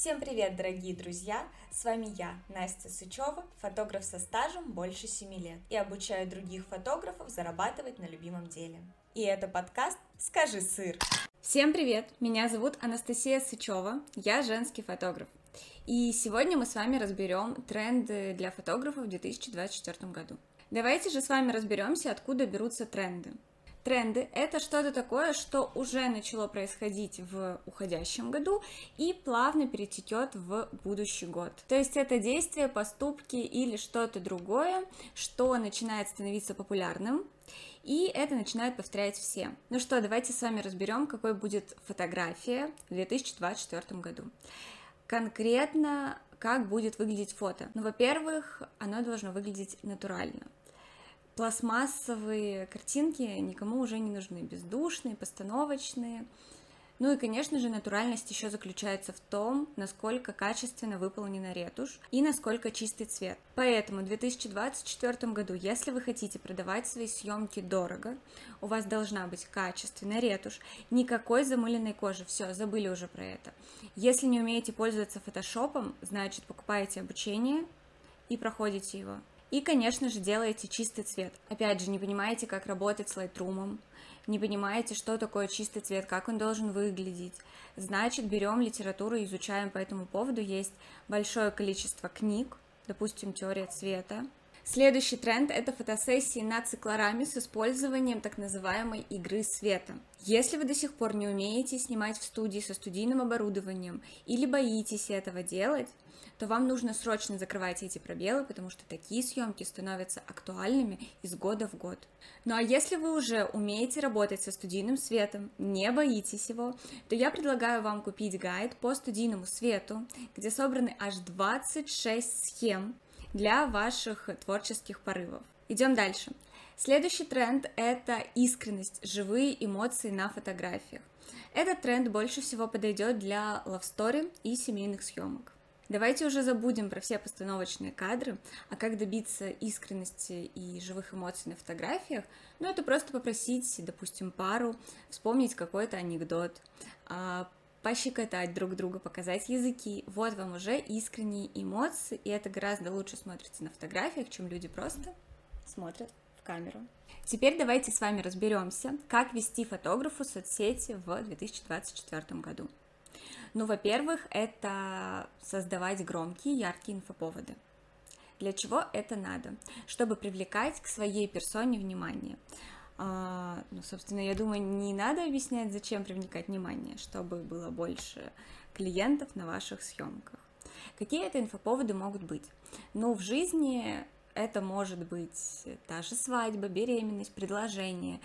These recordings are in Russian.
Всем привет, дорогие друзья! С вами я, Настя Сычева, фотограф со стажем больше 7 лет и обучаю других фотографов зарабатывать на любимом деле. И это подкаст «Скажи сыр». Всем привет! Меня зовут Анастасия Сычева, я женский фотограф. И сегодня мы с вами разберем тренды для фотографов в 2024 году. Давайте же с вами разберемся, откуда берутся тренды. Тренды — это что-то такое, что уже начало происходить в уходящем году и плавно перетечет в будущий год. То есть это действие, поступки или что-то другое, что начинает становиться популярным, и это начинают повторять все. Ну что, давайте с вами разберем, какой будет фотография в 2024 году. Конкретно, как будет выглядеть фото. Ну, во-первых, оно должно выглядеть натурально пластмассовые картинки никому уже не нужны, бездушные, постановочные. Ну и, конечно же, натуральность еще заключается в том, насколько качественно выполнена ретушь и насколько чистый цвет. Поэтому в 2024 году, если вы хотите продавать свои съемки дорого, у вас должна быть качественная ретушь, никакой замыленной кожи, все, забыли уже про это. Если не умеете пользоваться фотошопом, значит покупаете обучение и проходите его. И, конечно же, делаете чистый цвет. Опять же, не понимаете, как работать с Lightroom, не понимаете, что такое чистый цвет, как он должен выглядеть. Значит, берем литературу и изучаем по этому поводу. Есть большое количество книг, допустим, теория цвета. Следующий тренд – это фотосессии над циклорами с использованием так называемой игры света. Если вы до сих пор не умеете снимать в студии со студийным оборудованием или боитесь этого делать, то вам нужно срочно закрывать эти пробелы, потому что такие съемки становятся актуальными из года в год. Ну а если вы уже умеете работать со студийным светом, не боитесь его, то я предлагаю вам купить гайд по студийному свету, где собраны аж 26 схем для ваших творческих порывов. Идем дальше. Следующий тренд – это искренность, живые эмоции на фотографиях. Этот тренд больше всего подойдет для story и семейных съемок. Давайте уже забудем про все постановочные кадры, а как добиться искренности и живых эмоций на фотографиях, ну это просто попросить, допустим, пару вспомнить какой-то анекдот, а, пощекотать друг друга, показать языки. Вот вам уже искренние эмоции, и это гораздо лучше смотрится на фотографиях, чем люди просто смотрят в камеру. Теперь давайте с вами разберемся, как вести фотографу соцсети в 2024 году. Ну, во-первых, это создавать громкие, яркие инфоповоды. Для чего это надо? Чтобы привлекать к своей персоне внимание. А, ну, собственно, я думаю, не надо объяснять, зачем привлекать внимание, чтобы было больше клиентов на ваших съемках. Какие это инфоповоды могут быть? Ну, в жизни это может быть та же свадьба, беременность, предложение.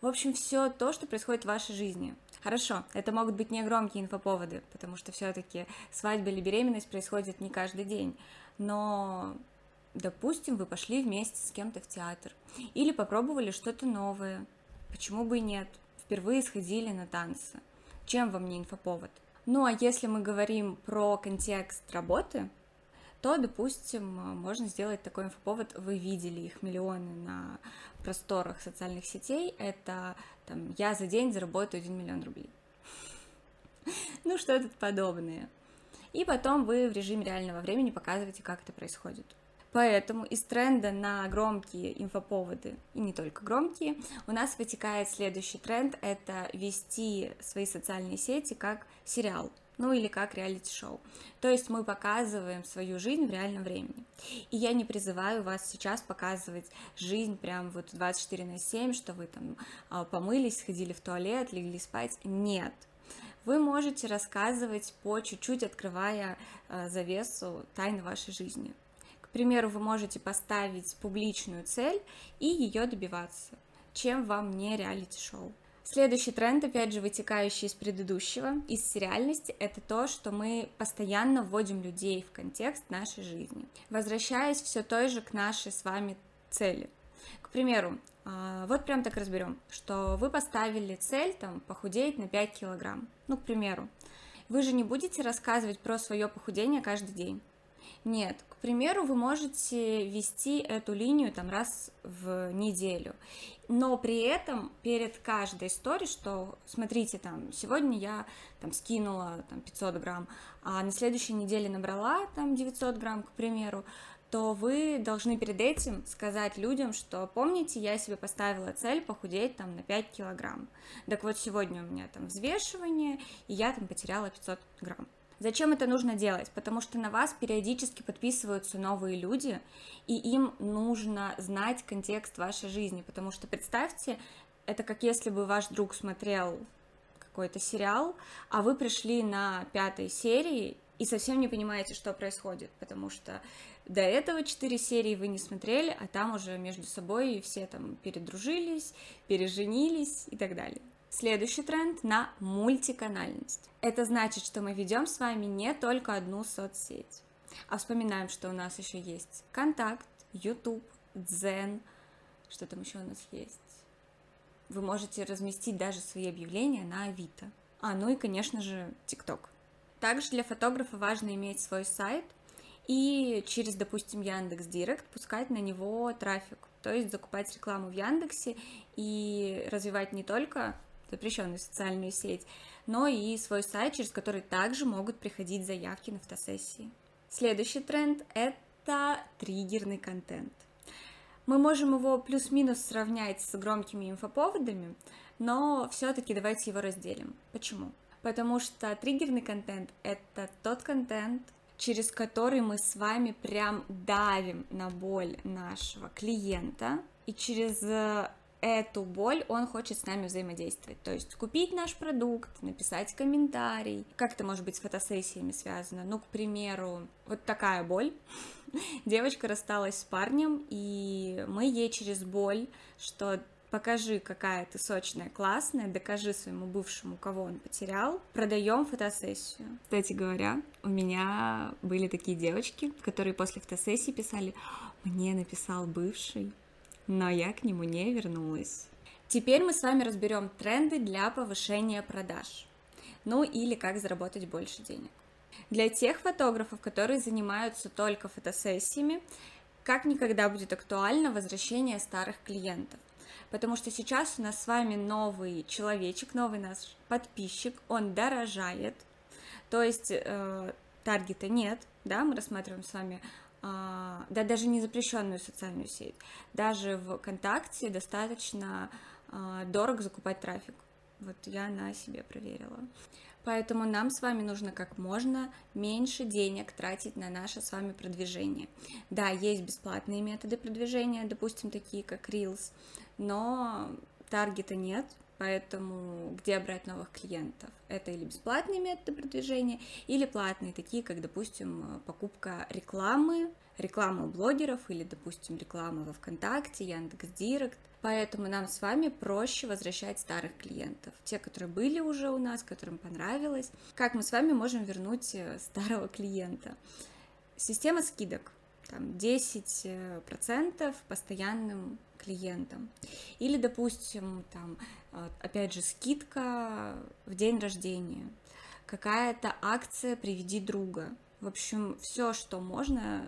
В общем, все то, что происходит в вашей жизни. Хорошо, это могут быть не громкие инфоповоды, потому что все-таки свадьба или беременность происходит не каждый день. Но, допустим, вы пошли вместе с кем-то в театр или попробовали что-то новое. Почему бы и нет? Впервые сходили на танцы. Чем вам не инфоповод? Ну а если мы говорим про контекст работы, то, допустим, можно сделать такой инфоповод, вы видели их миллионы на просторах социальных сетей, это там, я за день заработаю 1 миллион рублей. Ну, что-то подобное. И потом вы в режиме реального времени показываете, как это происходит. Поэтому из тренда на громкие инфоповоды, и не только громкие, у нас вытекает следующий тренд – это вести свои социальные сети как сериал ну или как реалити-шоу. То есть мы показываем свою жизнь в реальном времени. И я не призываю вас сейчас показывать жизнь прям вот 24 на 7, что вы там а, помылись, сходили в туалет, легли спать. Нет. Вы можете рассказывать по чуть-чуть, открывая а, завесу тайны вашей жизни. Примеру, вы можете поставить публичную цель и ее добиваться, чем вам не реалити-шоу. Следующий тренд, опять же, вытекающий из предыдущего, из сериальности, это то, что мы постоянно вводим людей в контекст нашей жизни, возвращаясь все той же к нашей с вами цели. К примеру, а, вот прям так разберем, что вы поставили цель там похудеть на 5 килограмм, ну, к примеру. Вы же не будете рассказывать про свое похудение каждый день. Нет, к примеру, вы можете вести эту линию там раз в неделю, но при этом перед каждой историей, что, смотрите, там, сегодня я там скинула там 500 грамм, а на следующей неделе набрала там 900 грамм, к примеру, то вы должны перед этим сказать людям, что помните, я себе поставила цель похудеть там на 5 килограмм. Так вот, сегодня у меня там взвешивание, и я там потеряла 500 грамм. Зачем это нужно делать? Потому что на вас периодически подписываются новые люди, и им нужно знать контекст вашей жизни, потому что представьте, это как если бы ваш друг смотрел какой-то сериал, а вы пришли на пятой серии и совсем не понимаете, что происходит, потому что до этого четыре серии вы не смотрели, а там уже между собой все там передружились, переженились и так далее. Следующий тренд на мультиканальность. Это значит, что мы ведем с вами не только одну соцсеть, а вспоминаем, что у нас еще есть Контакт, YouTube, Дзен, что там еще у нас есть. Вы можете разместить даже свои объявления на Авито. А, ну и, конечно же, ТикТок. Также для фотографа важно иметь свой сайт и через, допустим, Яндекс Директ пускать на него трафик, то есть закупать рекламу в Яндексе и развивать не только запрещенную социальную сеть, но и свой сайт, через который также могут приходить заявки на фотосессии. Следующий тренд – это триггерный контент. Мы можем его плюс-минус сравнять с громкими инфоповодами, но все-таки давайте его разделим. Почему? Потому что триггерный контент – это тот контент, через который мы с вами прям давим на боль нашего клиента, и через эту боль он хочет с нами взаимодействовать. То есть купить наш продукт, написать комментарий. Как это может быть с фотосессиями связано? Ну, к примеру, вот такая боль. Девочка рассталась с парнем, и мы ей через боль, что покажи, какая ты сочная, классная, докажи своему бывшему, кого он потерял, продаем фотосессию. Кстати говоря, у меня были такие девочки, которые после фотосессии писали, мне написал бывший, но я к нему не вернулась. Теперь мы с вами разберем тренды для повышения продаж. Ну или как заработать больше денег. Для тех фотографов, которые занимаются только фотосессиями, как никогда будет актуально возвращение старых клиентов. Потому что сейчас у нас с вами новый человечек, новый наш подписчик, он дорожает, то есть э, таргета нет, да, мы рассматриваем с вами да даже не запрещенную социальную сеть, даже в ВКонтакте достаточно а, дорого закупать трафик. Вот я на себе проверила. Поэтому нам с вами нужно как можно меньше денег тратить на наше с вами продвижение. Да, есть бесплатные методы продвижения, допустим, такие как Reels, но таргета нет, Поэтому где брать новых клиентов? Это или бесплатные методы продвижения, или платные, такие как, допустим, покупка рекламы, реклама у блогеров или, допустим, реклама во ВКонтакте, Яндекс.Директ. Поэтому нам с вами проще возвращать старых клиентов, те, которые были уже у нас, которым понравилось. Как мы с вами можем вернуть э, старого клиента? Система скидок там 10% постоянным клиентам. Или, допустим, там, а, опять же, скидка в день рождения, какая-то акция «Приведи друга». В общем, все, что можно,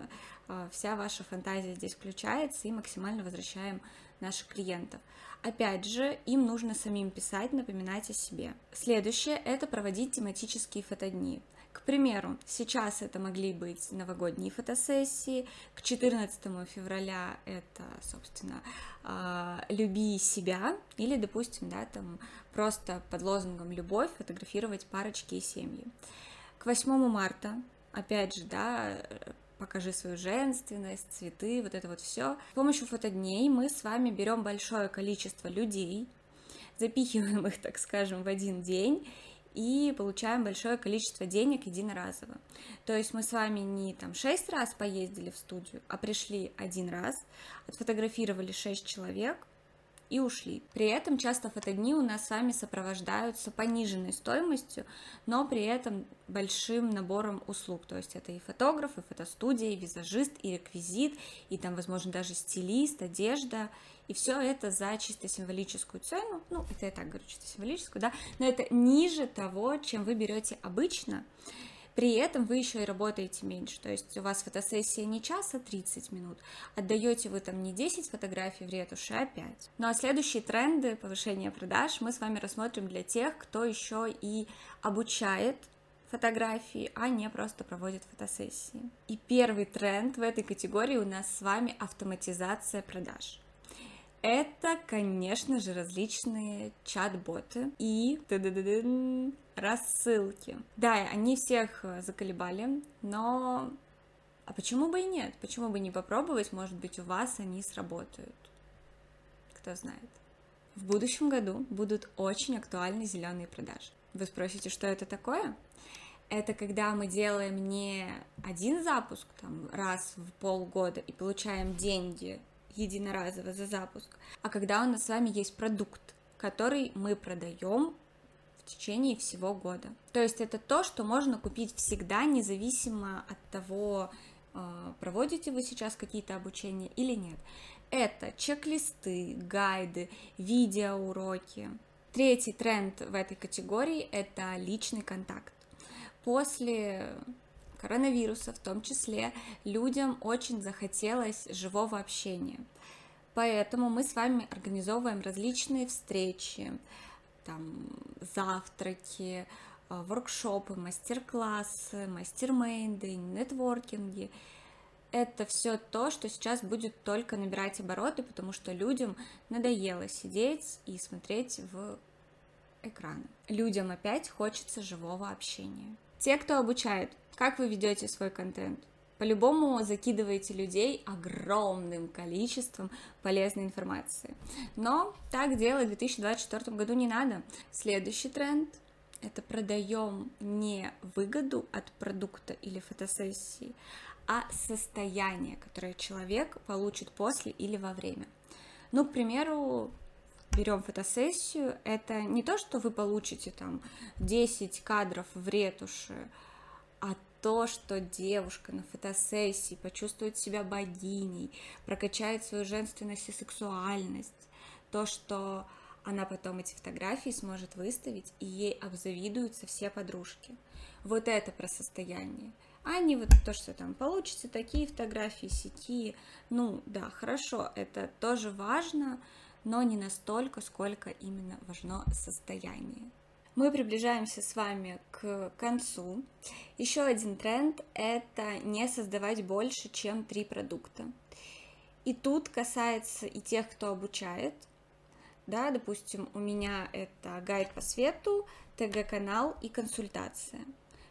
а, вся ваша фантазия здесь включается и максимально возвращаем наших клиентов. Опять же, им нужно самим писать, напоминать о себе. Следующее – это проводить тематические фотодни. К примеру, сейчас это могли быть новогодние фотосессии, к 14 февраля это, собственно, а, «люби себя», или, допустим, да, там просто под лозунгом «любовь» фотографировать парочки и семьи. К 8 марта, опять же, да, покажи свою женственность, цветы, вот это вот все. С помощью фотодней мы с вами берем большое количество людей, запихиваем их, так скажем, в один день и получаем большое количество денег единоразово. То есть мы с вами не там шесть раз поездили в студию, а пришли один раз, отфотографировали шесть человек, и ушли. При этом часто фотодни у нас с вами сопровождаются пониженной стоимостью, но при этом большим набором услуг. То есть это и фотограф, и фотостудия, и визажист, и реквизит, и там, возможно, даже стилист, одежда. И все это за чисто символическую цену. Ну, это я так говорю, чисто символическую, да, но это ниже того, чем вы берете обычно. При этом вы еще и работаете меньше, то есть у вас фотосессия не час, а 30 минут. Отдаете вы там не 10 фотографий в ретушь, а 5. Ну а следующие тренды повышения продаж мы с вами рассмотрим для тех, кто еще и обучает фотографии, а не просто проводит фотосессии. И первый тренд в этой категории у нас с вами автоматизация продаж. Это, конечно же, различные чат-боты и рассылки. Да, они всех э, заколебали, но а почему бы и нет? Почему бы не попробовать? Может быть, у вас они сработают. Кто знает. В будущем году будут очень актуальны зеленые продажи. Вы спросите, что это такое? Это когда мы делаем не один запуск там, раз в полгода и получаем деньги единоразово за запуск, а когда у нас с вами есть продукт, который мы продаем в течение всего года. То есть это то, что можно купить всегда, независимо от того, а, проводите вы сейчас какие-то обучения или нет. Это чек-листы, гайды, видеоуроки. Третий тренд в этой категории – это личный контакт. После коронавируса в том числе, людям очень захотелось живого общения. Поэтому мы с вами организовываем различные встречи, там, завтраки, э, воркшопы, мастер-классы, мастер-мейнды, нетворкинги. Это все то, что сейчас будет только набирать обороты, потому что людям надоело сидеть и смотреть в экраны. Людям опять хочется живого общения. Те, кто обучает, как вы ведете свой контент? По-любому закидываете людей огромным количеством полезной информации. Но так делать в 2024 году не надо. Следующий тренд – это продаем не выгоду от продукта или фотосессии, а состояние, которое человек получит после или во время. Ну, к примеру, берем фотосессию, это не то, что вы получите там 10 кадров в ретуши, то, что девушка на фотосессии почувствует себя богиней, прокачает свою женственность и сексуальность, то, что она потом эти фотографии сможет выставить, и ей обзавидуются все подружки. Вот это про состояние. А не вот то, что там получится такие фотографии, сети. Ну, да, хорошо, это тоже важно, но не настолько, сколько именно важно состояние. Мы приближаемся с вами к концу. Еще один тренд – это не создавать больше, чем три продукта. И тут касается и тех, кто обучает. Да, допустим, у меня это гайд по свету, ТГ-канал и консультация.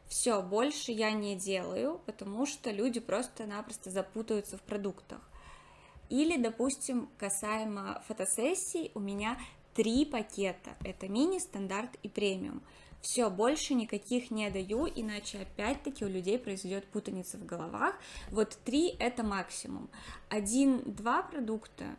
Все, больше я не делаю, потому что люди просто-напросто запутаются в продуктах. Или, допустим, касаемо фотосессий, у меня три пакета. Это мини, стандарт и премиум. Все, больше никаких не даю, иначе опять-таки у людей произойдет путаница в головах. Вот три это максимум. Один-два продукта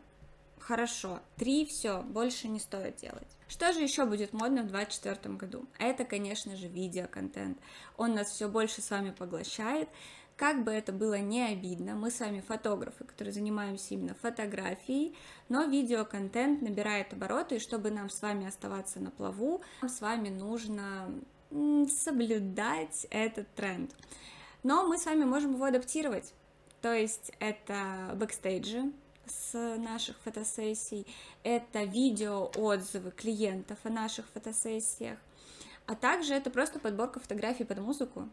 хорошо, три все, больше не стоит делать. Что же еще будет модно в 2024 году? Это, конечно же, видеоконтент. Он нас все больше с вами поглощает. Как бы это было не обидно, мы с вами фотографы, которые занимаемся именно фотографией, но видеоконтент набирает обороты, и чтобы нам с вами оставаться на плаву, нам с вами нужно соблюдать этот тренд. Но мы с вами можем его адаптировать. То есть это бэкстейджи с наших фотосессий, это видео отзывы клиентов о наших фотосессиях, а также это просто подборка фотографий под музыку.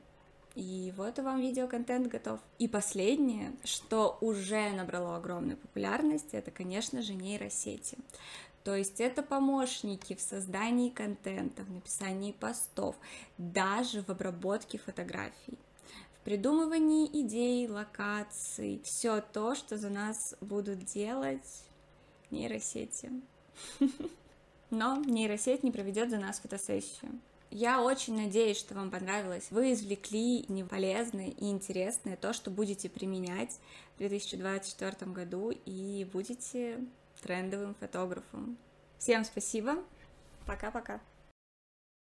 И вот вам видеоконтент готов. И последнее, что уже набрало огромную популярность, это, конечно же, нейросети. То есть это помощники в создании контента, в написании постов, даже в обработке фотографий, в придумывании идей, локаций, все то, что за нас будут делать нейросети. Но нейросеть не проведет за нас фотосессию. Я очень надеюсь, что вам понравилось. Вы извлекли неполезное и интересное то, что будете применять в 2024 году и будете трендовым фотографом. Всем спасибо. Пока-пока.